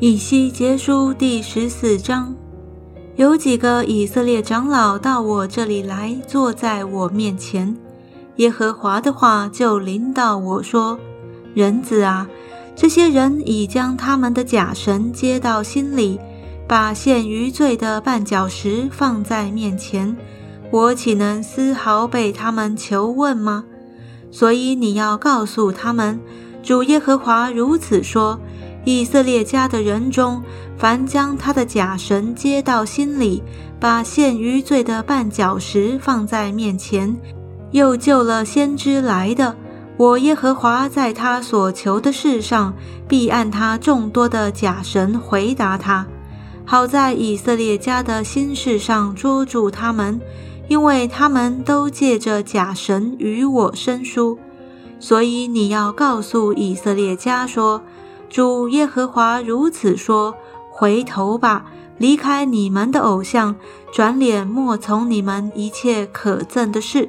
以西结书第十四章，有几个以色列长老到我这里来，坐在我面前。耶和华的话就临到我说：“人子啊，这些人已将他们的假神接到心里，把陷于罪的绊脚石放在面前，我岂能丝毫被他们求问吗？所以你要告诉他们，主耶和华如此说。”以色列家的人中，凡将他的假神接到心里，把陷于罪的绊脚石放在面前，又救了先知来的，我耶和华在他所求的事上，必按他众多的假神回答他，好在以色列家的心事上捉住他们，因为他们都借着假神与我生疏，所以你要告诉以色列家说。主耶和华如此说：“回头吧，离开你们的偶像，转脸莫从你们一切可憎的事。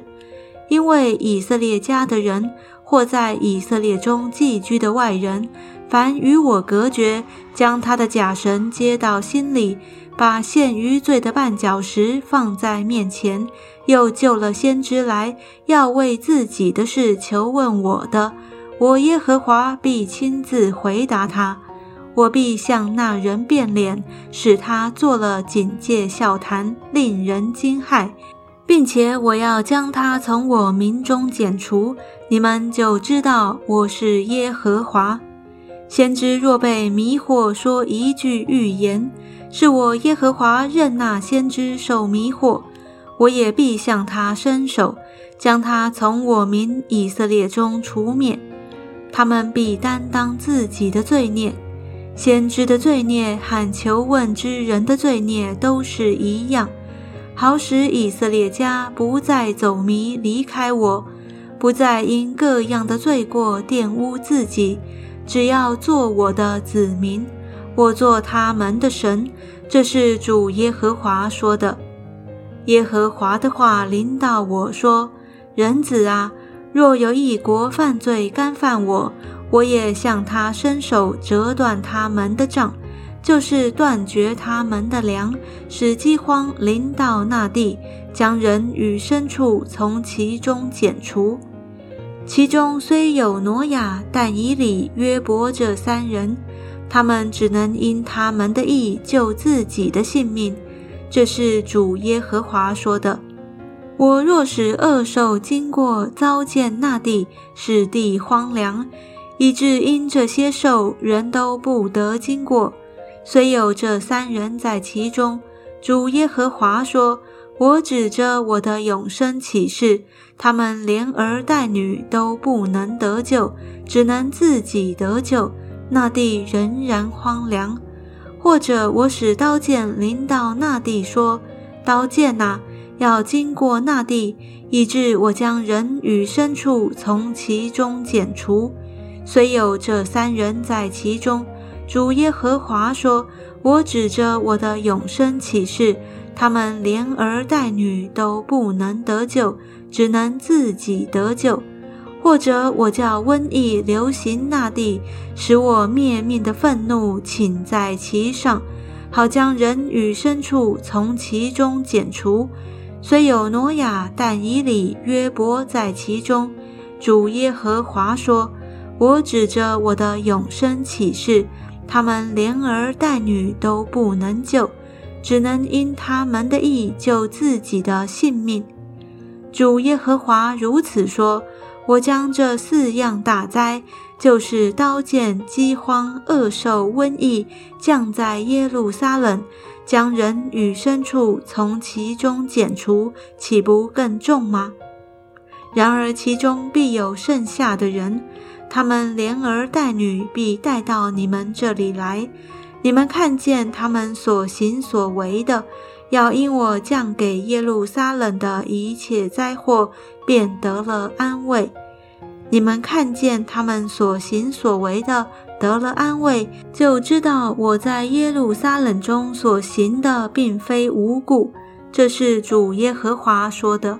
因为以色列家的人，或在以色列中寄居的外人，凡与我隔绝，将他的假神接到心里，把陷于罪的绊脚石放在面前，又救了先知来，要为自己的事求问我的。”我耶和华必亲自回答他，我必向那人变脸，使他做了警戒笑谈，令人惊骇，并且我要将他从我民中剪除，你们就知道我是耶和华。先知若被迷惑说一句预言，是我耶和华任那先知受迷惑，我也必向他伸手，将他从我民以色列中除灭。他们必担当自己的罪孽，先知的罪孽和求问之人的罪孽都是一样，好使以色列家不再走迷离开我，不再因各样的罪过玷污自己，只要做我的子民，我做他们的神。这是主耶和华说的。耶和华的话临到我说：“人子啊。”若有一国犯罪干犯我，我也向他伸手折断他们的杖，就是断绝他们的粮，使饥荒临到那地，将人与牲畜从其中剪除。其中虽有挪亚、但以理、约伯这三人，他们只能因他们的义救自己的性命。这是主耶和华说的。我若使恶兽经过，遭见那地，使地荒凉，以致因这些兽人都不得经过，虽有这三人在其中，主耶和华说：“我指着我的永生启示，他们连儿带女都不能得救，只能自己得救。那地仍然荒凉。或者我使刀剑临到那地，说：刀剑呐！”要经过那地，以致我将人与牲畜从其中剪除。虽有这三人在其中，主耶和华说：“我指着我的永生启示，他们连儿带女都不能得救，只能自己得救。或者我叫瘟疫流行那地，使我灭命的愤怒倾在其上，好将人与牲畜从其中剪除。”虽有挪亚、但以理、约伯在其中，主耶和华说：“我指着我的永生启示，他们连儿带女都不能救，只能因他们的意救自己的性命。”主耶和华如此说：“我将这四样大灾，就是刀剑、饥荒、恶兽、瘟疫，降在耶路撒冷。”将人与牲畜从其中剪除，岂不更重吗？然而其中必有剩下的人，他们连儿带女必带到你们这里来。你们看见他们所行所为的，要因我降给耶路撒冷的一切灾祸，便得了安慰。你们看见他们所行所为的。得了安慰，就知道我在耶路撒冷中所行的并非无故。这是主耶和华说的。